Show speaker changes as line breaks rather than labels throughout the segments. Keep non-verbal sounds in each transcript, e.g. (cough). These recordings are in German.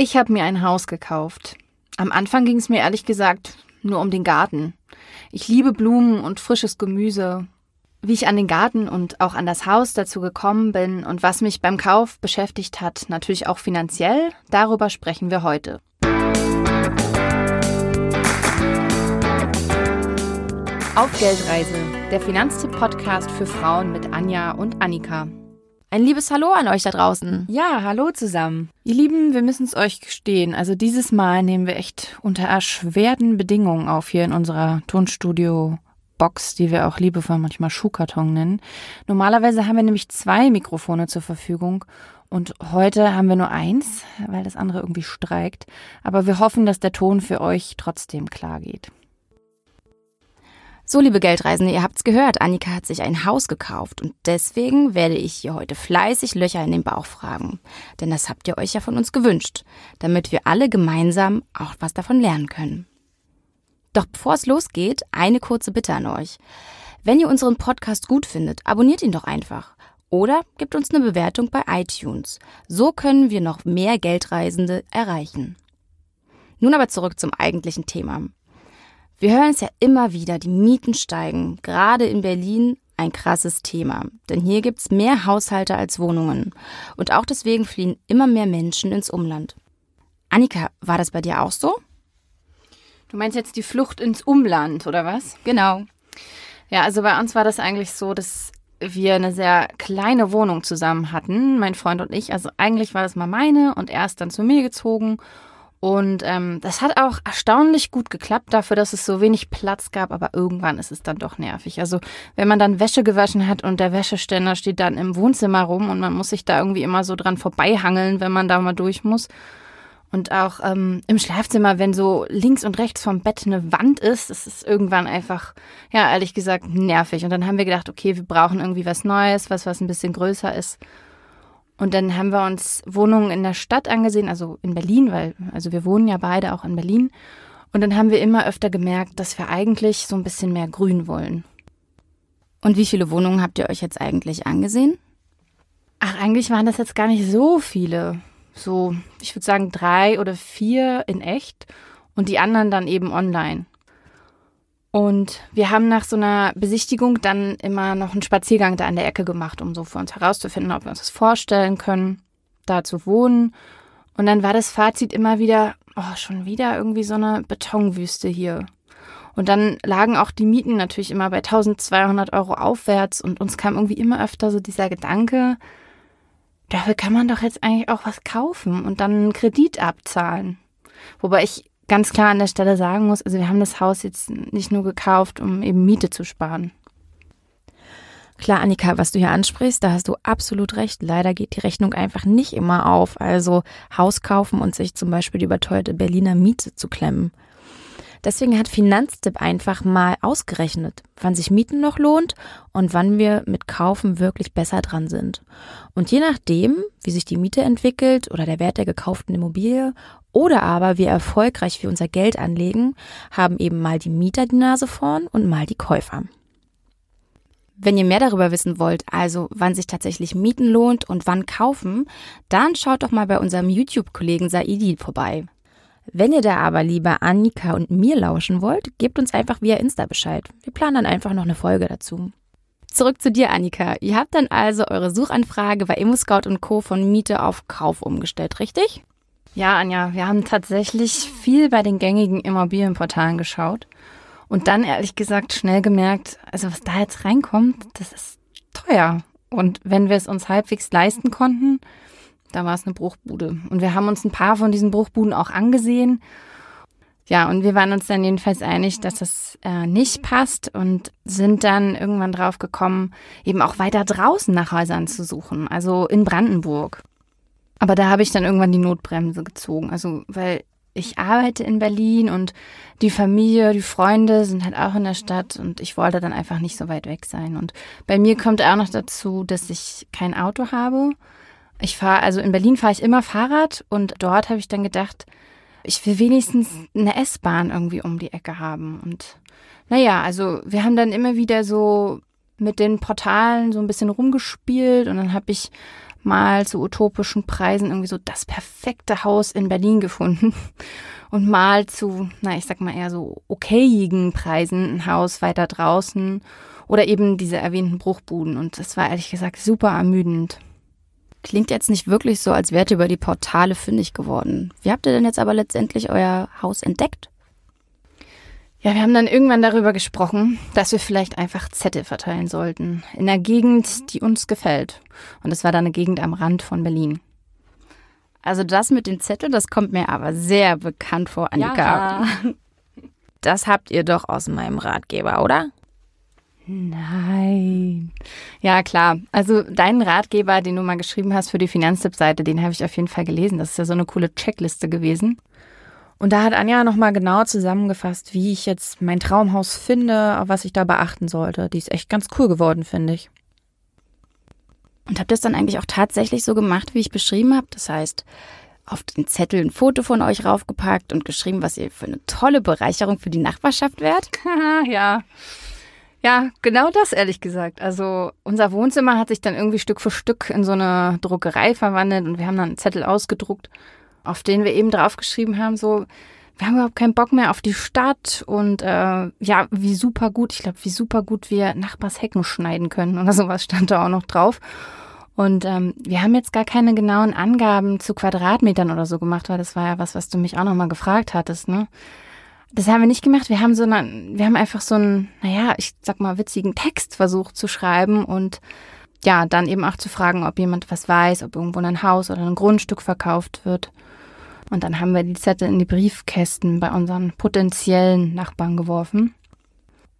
Ich habe mir ein Haus gekauft. Am Anfang ging es mir ehrlich gesagt nur um den Garten. Ich liebe Blumen und frisches Gemüse. Wie ich an den Garten und auch an das Haus dazu gekommen bin und was mich beim Kauf beschäftigt hat, natürlich auch finanziell, darüber sprechen wir heute. Auf Geldreise, der Finanztipp-Podcast für Frauen mit Anja und Annika.
Ein liebes Hallo an euch da draußen.
Ja, hallo zusammen. Ihr Lieben, wir müssen es euch gestehen. Also dieses Mal nehmen wir echt unter erschwerten Bedingungen auf hier in unserer Tonstudio-Box, die wir auch liebevoll manchmal Schuhkarton nennen. Normalerweise haben wir nämlich zwei Mikrofone zur Verfügung und heute haben wir nur eins, weil das andere irgendwie streikt. Aber wir hoffen, dass der Ton für euch trotzdem klar geht.
So, liebe Geldreisende, ihr habt's gehört, Annika hat sich ein Haus gekauft und deswegen werde ich hier heute fleißig Löcher in den Bauch fragen. Denn das habt ihr euch ja von uns gewünscht, damit wir alle gemeinsam auch was davon lernen können. Doch bevor es losgeht, eine kurze Bitte an euch. Wenn ihr unseren Podcast gut findet, abonniert ihn doch einfach. Oder gebt uns eine Bewertung bei iTunes. So können wir noch mehr Geldreisende erreichen. Nun aber zurück zum eigentlichen Thema. Wir hören es ja immer wieder, die Mieten steigen. Gerade in Berlin ein krasses Thema. Denn hier gibt es mehr Haushalte als Wohnungen. Und auch deswegen fliehen immer mehr Menschen ins Umland. Annika, war das bei dir auch so?
Du meinst jetzt die Flucht ins Umland, oder was?
Genau.
Ja, also bei uns war das eigentlich so, dass wir eine sehr kleine Wohnung zusammen hatten, mein Freund und ich. Also eigentlich war das mal meine und er ist dann zu mir gezogen. Und ähm, das hat auch erstaunlich gut geklappt dafür, dass es so wenig Platz gab, aber irgendwann ist es dann doch nervig. Also wenn man dann Wäsche gewaschen hat und der Wäscheständer steht dann im Wohnzimmer rum und man muss sich da irgendwie immer so dran vorbeihangeln, wenn man da mal durch muss. Und auch ähm, im Schlafzimmer, wenn so links und rechts vom Bett eine Wand ist, das ist irgendwann einfach, ja, ehrlich gesagt, nervig. Und dann haben wir gedacht, okay, wir brauchen irgendwie was Neues, was, was ein bisschen größer ist. Und dann haben wir uns Wohnungen in der Stadt angesehen, also in Berlin, weil, also wir wohnen ja beide auch in Berlin. Und dann haben wir immer öfter gemerkt, dass wir eigentlich so ein bisschen mehr Grün wollen.
Und wie viele Wohnungen habt ihr euch jetzt eigentlich angesehen?
Ach, eigentlich waren das jetzt gar nicht so viele. So, ich würde sagen drei oder vier in echt und die anderen dann eben online. Und wir haben nach so einer Besichtigung dann immer noch einen Spaziergang da an der Ecke gemacht, um so für uns herauszufinden, ob wir uns das vorstellen können, da zu wohnen. Und dann war das Fazit immer wieder, oh, schon wieder irgendwie so eine Betonwüste hier. Und dann lagen auch die Mieten natürlich immer bei 1200 Euro aufwärts und uns kam irgendwie immer öfter so dieser Gedanke, dafür kann man doch jetzt eigentlich auch was kaufen und dann einen Kredit abzahlen. Wobei ich ganz klar an der Stelle sagen muss, also wir haben das Haus jetzt nicht nur gekauft, um eben Miete zu sparen.
Klar, Annika, was du hier ansprichst, da hast du absolut recht. Leider geht die Rechnung einfach nicht immer auf. Also Haus kaufen und sich zum Beispiel die überteuerte Berliner Miete zu klemmen. Deswegen hat Finanztipp einfach mal ausgerechnet, wann sich Mieten noch lohnt und wann wir mit Kaufen wirklich besser dran sind. Und je nachdem, wie sich die Miete entwickelt oder der Wert der gekauften Immobilie oder aber wie erfolgreich wir unser Geld anlegen, haben eben mal die Mieter die Nase vorn und mal die Käufer. Wenn ihr mehr darüber wissen wollt, also wann sich tatsächlich Mieten lohnt und wann kaufen, dann schaut doch mal bei unserem YouTube-Kollegen Saidi vorbei. Wenn ihr da aber lieber Annika und mir lauschen wollt, gebt uns einfach via Insta Bescheid. Wir planen dann einfach noch eine Folge dazu. Zurück zu dir, Annika. Ihr habt dann also eure Suchanfrage bei ImmoScout und Co. von Miete auf Kauf umgestellt, richtig?
Ja, Anja, wir haben tatsächlich viel bei den gängigen Immobilienportalen geschaut und dann ehrlich gesagt schnell gemerkt, also was da jetzt reinkommt, das ist teuer. Und wenn wir es uns halbwegs leisten konnten, da war es eine Bruchbude. Und wir haben uns ein paar von diesen Bruchbuden auch angesehen. Ja, und wir waren uns dann jedenfalls einig, dass das äh, nicht passt und sind dann irgendwann drauf gekommen, eben auch weiter draußen nach Häusern zu suchen, also in Brandenburg. Aber da habe ich dann irgendwann die Notbremse gezogen, also weil ich arbeite in Berlin und die Familie, die Freunde sind halt auch in der Stadt und ich wollte dann einfach nicht so weit weg sein. Und bei mir kommt auch noch dazu, dass ich kein Auto habe ich fahre, also in Berlin fahre ich immer Fahrrad und dort habe ich dann gedacht, ich will wenigstens eine S-Bahn irgendwie um die Ecke haben. Und naja, also wir haben dann immer wieder so mit den Portalen so ein bisschen rumgespielt und dann habe ich mal zu utopischen Preisen irgendwie so das perfekte Haus in Berlin gefunden (laughs) und mal zu, na, ich sag mal eher so okayigen Preisen ein Haus weiter draußen oder eben diese erwähnten Bruchbuden. Und das war ehrlich gesagt super ermüdend.
Klingt jetzt nicht wirklich so, als wärt ihr über die Portale fündig geworden. Wie habt ihr denn jetzt aber letztendlich euer Haus entdeckt?
Ja, wir haben dann irgendwann darüber gesprochen, dass wir vielleicht einfach Zettel verteilen sollten. In der Gegend, die uns gefällt. Und es war dann eine Gegend am Rand von Berlin.
Also das mit dem Zettel, das kommt mir aber sehr bekannt vor, Annika. Ja. Das habt ihr doch aus meinem Ratgeber, oder?
Nein. Ja, klar. Also deinen Ratgeber, den du mal geschrieben hast für die Finanztipp-Seite, den habe ich auf jeden Fall gelesen. Das ist ja so eine coole Checkliste gewesen. Und da hat Anja nochmal genau zusammengefasst, wie ich jetzt mein Traumhaus finde, auf was ich da beachten sollte. Die ist echt ganz cool geworden, finde ich.
Und habt ihr das dann eigentlich auch tatsächlich so gemacht, wie ich beschrieben habe? Das heißt, auf den Zettel ein Foto von euch raufgepackt und geschrieben, was ihr für eine tolle Bereicherung für die Nachbarschaft wärt? (laughs)
ja. Ja, genau das, ehrlich gesagt. Also unser Wohnzimmer hat sich dann irgendwie Stück für Stück in so eine Druckerei verwandelt und wir haben dann einen Zettel ausgedruckt auf den wir eben draufgeschrieben haben, so, wir haben überhaupt keinen Bock mehr auf die Stadt und äh, ja, wie super gut, ich glaube, wie super gut wir Nachbars Hecken schneiden können oder sowas stand da auch noch drauf. Und ähm, wir haben jetzt gar keine genauen Angaben zu Quadratmetern oder so gemacht, weil das war ja was, was du mich auch nochmal gefragt hattest, ne? Das haben wir nicht gemacht. Wir haben so eine, wir haben einfach so einen, naja, ich sag mal, witzigen Text versucht zu schreiben und ja, dann eben auch zu fragen, ob jemand was weiß, ob irgendwo ein Haus oder ein Grundstück verkauft wird. Und dann haben wir die Zettel in die Briefkästen bei unseren potenziellen Nachbarn geworfen.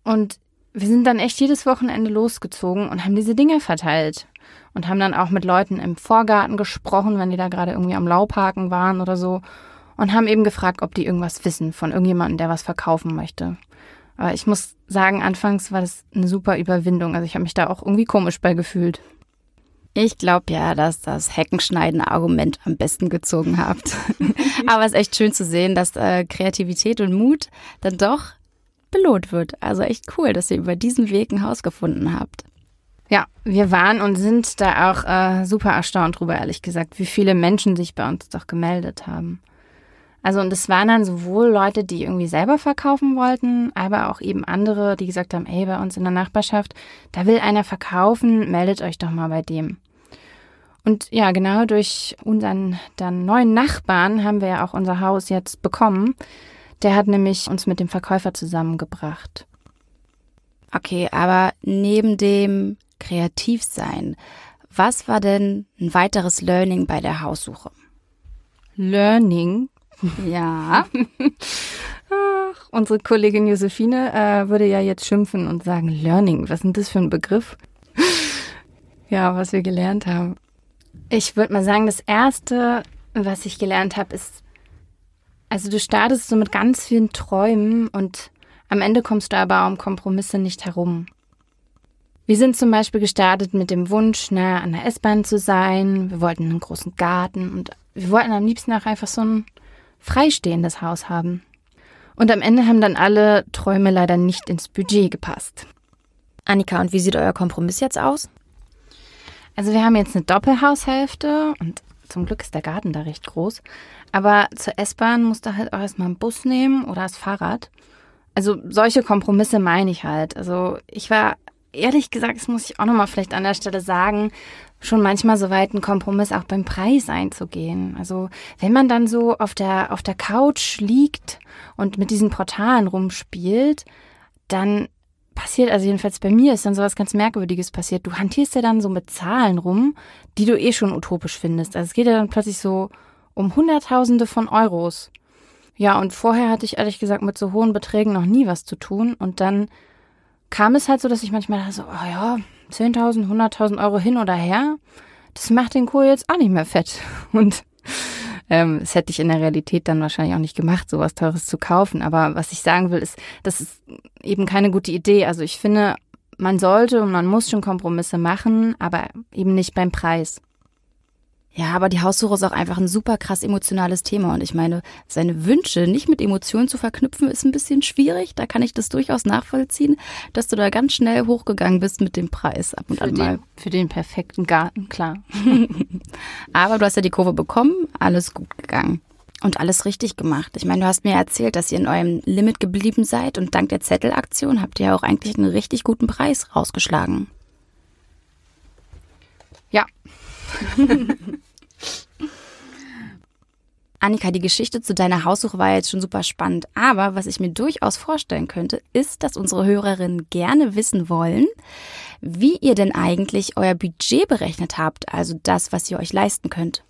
Und wir sind dann echt jedes Wochenende losgezogen und haben diese Dinge verteilt. Und haben dann auch mit Leuten im Vorgarten gesprochen, wenn die da gerade irgendwie am Laubhaken waren oder so. Und haben eben gefragt, ob die irgendwas wissen von irgendjemandem, der was verkaufen möchte. Aber ich muss sagen, anfangs war das eine super Überwindung. Also ich habe mich da auch irgendwie komisch bei gefühlt.
Ich glaube ja, dass das Heckenschneiden-Argument am besten gezogen habt. (laughs) Aber es ist echt schön zu sehen, dass äh, Kreativität und Mut dann doch belohnt wird. Also echt cool, dass ihr über diesen Weg ein Haus gefunden habt.
Ja, wir waren und sind da auch äh, super erstaunt drüber, ehrlich gesagt, wie viele Menschen sich bei uns doch gemeldet haben. Also und es waren dann sowohl Leute, die irgendwie selber verkaufen wollten, aber auch eben andere, die gesagt haben, ey, bei uns in der Nachbarschaft, da will einer verkaufen, meldet euch doch mal bei dem. Und ja, genau durch unseren dann neuen Nachbarn haben wir ja auch unser Haus jetzt bekommen. Der hat nämlich uns mit dem Verkäufer zusammengebracht.
Okay, aber neben dem Kreativsein, was war denn ein weiteres Learning bei der Haussuche?
Learning? Ja. Ach, unsere Kollegin Josephine äh, würde ja jetzt schimpfen und sagen, Learning, was denn das für ein Begriff? ja, was wir gelernt haben. Ich würde mal sagen, das Erste, was ich gelernt habe, ist, also du startest so mit ganz vielen Träumen und am Ende kommst du aber um Kompromisse nicht herum. Wir sind zum Beispiel gestartet mit dem Wunsch, nah an der S-Bahn zu sein. Wir wollten einen großen Garten und wir wollten am liebsten auch einfach so ein freistehendes Haus haben. Und am Ende haben dann alle Träume leider nicht ins Budget gepasst.
Annika, und wie sieht euer Kompromiss jetzt aus?
Also wir haben jetzt eine Doppelhaushälfte und zum Glück ist der Garten da recht groß. Aber zur S-Bahn musst du halt auch erstmal einen Bus nehmen oder das Fahrrad. Also solche Kompromisse meine ich halt. Also ich war ehrlich gesagt, das muss ich auch nochmal vielleicht an der Stelle sagen, schon manchmal so weit, einen Kompromiss auch beim Preis einzugehen. Also wenn man dann so auf der, auf der Couch liegt und mit diesen Portalen rumspielt, dann passiert, also jedenfalls bei mir ist dann sowas ganz Merkwürdiges passiert. Du hantierst ja dann so mit Zahlen rum, die du eh schon utopisch findest. Also es geht ja dann plötzlich so um Hunderttausende von Euros. Ja, und vorher hatte ich ehrlich gesagt mit so hohen Beträgen noch nie was zu tun. Und dann kam es halt so, dass ich manchmal dachte so, oh ja, 10.000, 100.000 Euro hin oder her, das macht den Kohl jetzt auch nicht mehr fett. (laughs) Und ähm, das hätte ich in der Realität dann wahrscheinlich auch nicht gemacht, sowas Teures zu kaufen. Aber was ich sagen will, ist, das ist eben keine gute Idee. Also ich finde, man sollte und man muss schon Kompromisse machen, aber eben nicht beim Preis.
Ja, aber die Haussuche ist auch einfach ein super krass emotionales Thema. Und ich meine, seine Wünsche nicht mit Emotionen zu verknüpfen, ist ein bisschen schwierig. Da kann ich das durchaus nachvollziehen, dass du da ganz schnell hochgegangen bist mit dem Preis ab und
für
an mal.
Den, für den perfekten Garten, klar. (laughs)
aber du hast ja die Kurve bekommen, alles gut gegangen. Und alles richtig gemacht. Ich meine, du hast mir erzählt, dass ihr in eurem Limit geblieben seid und dank der Zettelaktion habt ihr ja auch eigentlich einen richtig guten Preis rausgeschlagen.
Ja. (laughs)
Annika, die Geschichte zu deiner Haussuche war jetzt schon super spannend. Aber was ich mir durchaus vorstellen könnte, ist, dass unsere Hörerinnen gerne wissen wollen, wie ihr denn eigentlich euer Budget berechnet habt, also das, was ihr euch leisten könnt.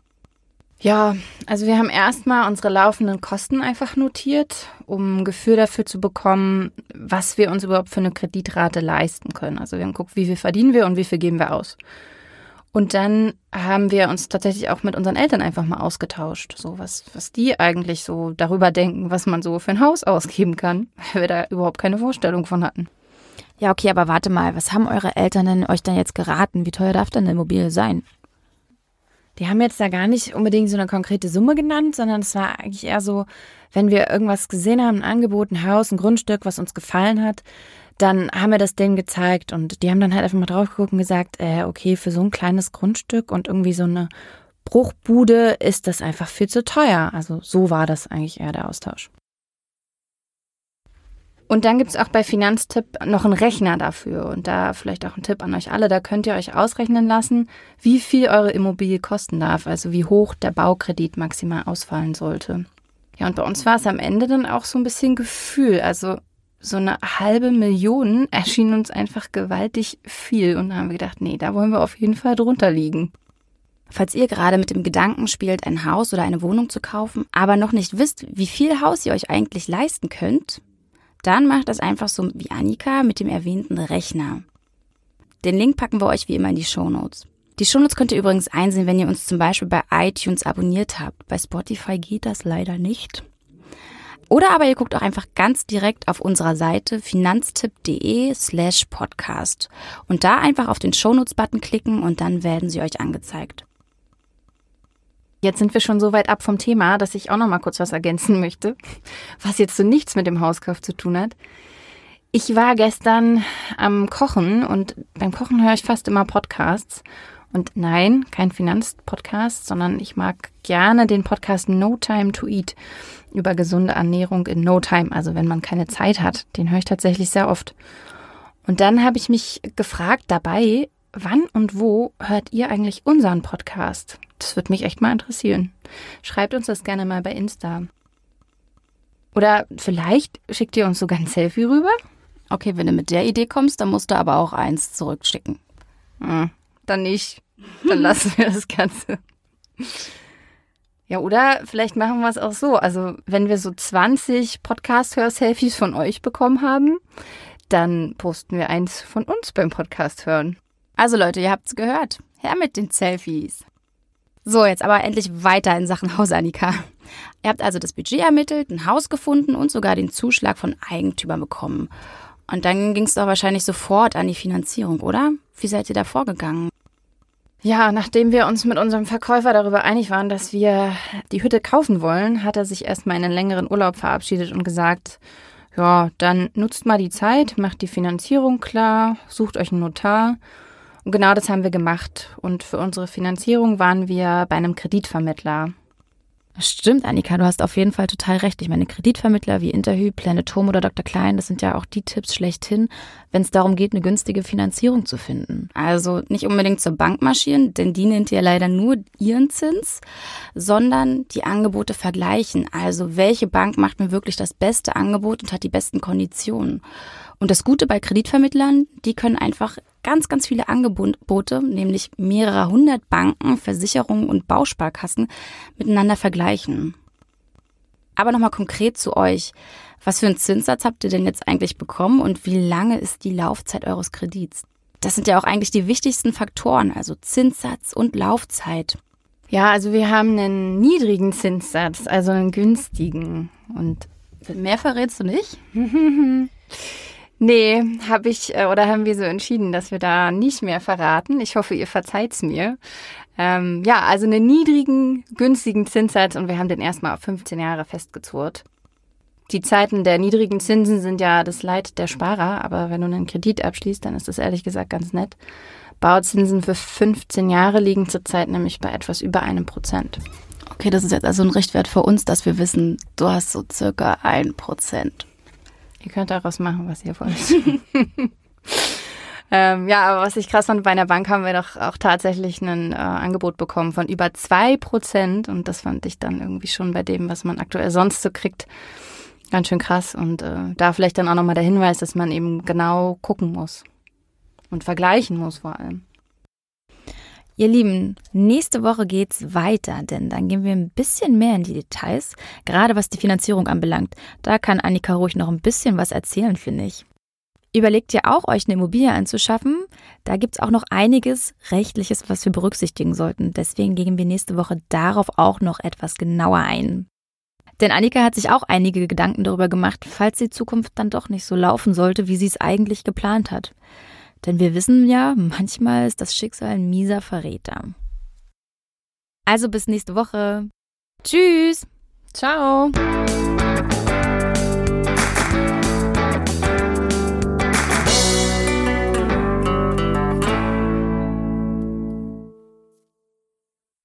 Ja, also wir haben erstmal unsere laufenden Kosten einfach notiert, um ein Gefühl dafür zu bekommen, was wir uns überhaupt für eine Kreditrate leisten können. Also wir haben geguckt, wie viel verdienen wir und wie viel geben wir aus. Und dann haben wir uns tatsächlich auch mit unseren Eltern einfach mal ausgetauscht, so was, was die eigentlich so darüber denken, was man so für ein Haus ausgeben kann, (laughs) weil wir da überhaupt keine Vorstellung von hatten.
Ja, okay, aber warte mal, was haben eure Eltern denn euch dann jetzt geraten? Wie teuer darf denn eine Immobilie sein?
Die haben jetzt da gar nicht unbedingt so eine konkrete Summe genannt, sondern es war eigentlich eher so, wenn wir irgendwas gesehen haben, ein Angebot, ein Haus, ein Grundstück, was uns gefallen hat, dann haben wir das denen gezeigt und die haben dann halt einfach mal drauf geguckt und gesagt, äh, okay, für so ein kleines Grundstück und irgendwie so eine Bruchbude ist das einfach viel zu teuer. Also so war das eigentlich eher der Austausch. Und dann gibt es auch bei Finanztipp noch einen Rechner dafür. Und da vielleicht auch ein Tipp an euch alle. Da könnt ihr euch ausrechnen lassen, wie viel eure Immobilie kosten darf. Also wie hoch der Baukredit maximal ausfallen sollte. Ja, und bei uns war es am Ende dann auch so ein bisschen Gefühl. Also so eine halbe Million erschien uns einfach gewaltig viel. Und haben wir gedacht, nee, da wollen wir auf jeden Fall drunter liegen.
Falls ihr gerade mit dem Gedanken spielt, ein Haus oder eine Wohnung zu kaufen, aber noch nicht wisst, wie viel Haus ihr euch eigentlich leisten könnt, dann macht das einfach so wie Annika mit dem erwähnten Rechner. Den Link packen wir euch wie immer in die Shownotes. Die Shownotes könnt ihr übrigens einsehen, wenn ihr uns zum Beispiel bei iTunes abonniert habt. Bei Spotify geht das leider nicht. Oder aber ihr guckt auch einfach ganz direkt auf unserer Seite finanztipp.de slash podcast und da einfach auf den Shownotes-Button klicken und dann werden sie euch angezeigt.
Jetzt sind wir schon so weit ab vom Thema, dass ich auch noch mal kurz was ergänzen (laughs) möchte, was jetzt so nichts mit dem Hauskauf zu tun hat. Ich war gestern am Kochen und beim Kochen höre ich fast immer Podcasts. Und nein, kein Finanzpodcast, sondern ich mag gerne den Podcast No Time to Eat über gesunde Ernährung in No Time, also wenn man keine Zeit hat. Den höre ich tatsächlich sehr oft. Und dann habe ich mich gefragt dabei, wann und wo hört ihr eigentlich unseren Podcast? Das würde mich echt mal interessieren. Schreibt uns das gerne mal bei Insta. Oder vielleicht schickt ihr uns sogar ein Selfie rüber?
Okay, wenn du mit der Idee kommst, dann musst du aber auch eins zurückschicken.
Hm, dann nicht. Dann lassen wir das Ganze. Ja, oder vielleicht machen wir es auch so. Also, wenn wir so 20 Podcast-Hör-Selfies von euch bekommen haben, dann posten wir eins von uns beim Podcast hören.
Also Leute, ihr habt's gehört. Her mit den Selfies. So, jetzt aber endlich weiter in Sachen Haus, Annika. Ihr habt also das Budget ermittelt, ein Haus gefunden und sogar den Zuschlag von Eigentümern bekommen. Und dann ging es doch wahrscheinlich sofort an die Finanzierung, oder? Wie seid ihr da vorgegangen?
Ja, nachdem wir uns mit unserem Verkäufer darüber einig waren, dass wir die Hütte kaufen wollen, hat er sich erstmal in einen längeren Urlaub verabschiedet und gesagt, ja, dann nutzt mal die Zeit, macht die Finanzierung klar, sucht euch einen Notar. Und genau das haben wir gemacht. Und für unsere Finanzierung waren wir bei einem Kreditvermittler.
Stimmt, Annika, du hast auf jeden Fall total recht. Ich meine, Kreditvermittler wie Interhyp, Planet Home oder Dr. Klein, das sind ja auch die Tipps schlechthin, wenn es darum geht, eine günstige Finanzierung zu finden. Also nicht unbedingt zur Bank marschieren, denn die nennt ja leider nur ihren Zins, sondern die Angebote vergleichen. Also welche Bank macht mir wirklich das beste Angebot und hat die besten Konditionen? Und das Gute bei Kreditvermittlern, die können einfach ganz, ganz viele Angebote, nämlich mehrere hundert Banken, Versicherungen und Bausparkassen miteinander vergleichen. Aber nochmal konkret zu euch. Was für einen Zinssatz habt ihr denn jetzt eigentlich bekommen und wie lange ist die Laufzeit eures Kredits? Das sind ja auch eigentlich die wichtigsten Faktoren, also Zinssatz und Laufzeit.
Ja, also wir haben einen niedrigen Zinssatz, also einen günstigen. Und mehr verrätst du nicht? (laughs) Nee, habe ich äh, oder haben wir so entschieden, dass wir da nicht mehr verraten. Ich hoffe, ihr verzeiht's mir. Ähm, ja, also einen niedrigen, günstigen Zinssatz und wir haben den erstmal auf 15 Jahre festgezurrt. Die Zeiten der niedrigen Zinsen sind ja das Leid der Sparer, aber wenn du einen Kredit abschließt, dann ist das ehrlich gesagt ganz nett. Bauzinsen für 15 Jahre liegen zurzeit nämlich bei etwas über einem Prozent.
Okay, das ist jetzt also ein Richtwert für uns, dass wir wissen, du hast so circa ein Prozent.
Ihr könnt daraus machen, was ihr wollt. (laughs) ähm, ja, aber was ich krass fand, bei einer Bank haben wir doch auch tatsächlich ein äh, Angebot bekommen von über zwei Prozent. Und das fand ich dann irgendwie schon bei dem, was man aktuell sonst so kriegt, ganz schön krass. Und äh, da vielleicht dann auch nochmal der Hinweis, dass man eben genau gucken muss und vergleichen muss vor allem.
Ihr Lieben, nächste Woche geht's weiter, denn dann gehen wir ein bisschen mehr in die Details, gerade was die Finanzierung anbelangt. Da kann Annika ruhig noch ein bisschen was erzählen, finde ich. Überlegt ihr auch, euch eine Immobilie anzuschaffen? Da gibt's auch noch einiges Rechtliches, was wir berücksichtigen sollten. Deswegen gehen wir nächste Woche darauf auch noch etwas genauer ein. Denn Annika hat sich auch einige Gedanken darüber gemacht, falls die Zukunft dann doch nicht so laufen sollte, wie sie es eigentlich geplant hat. Denn wir wissen ja, manchmal ist das Schicksal ein mieser Verräter. Also bis nächste Woche. Tschüss.
Ciao.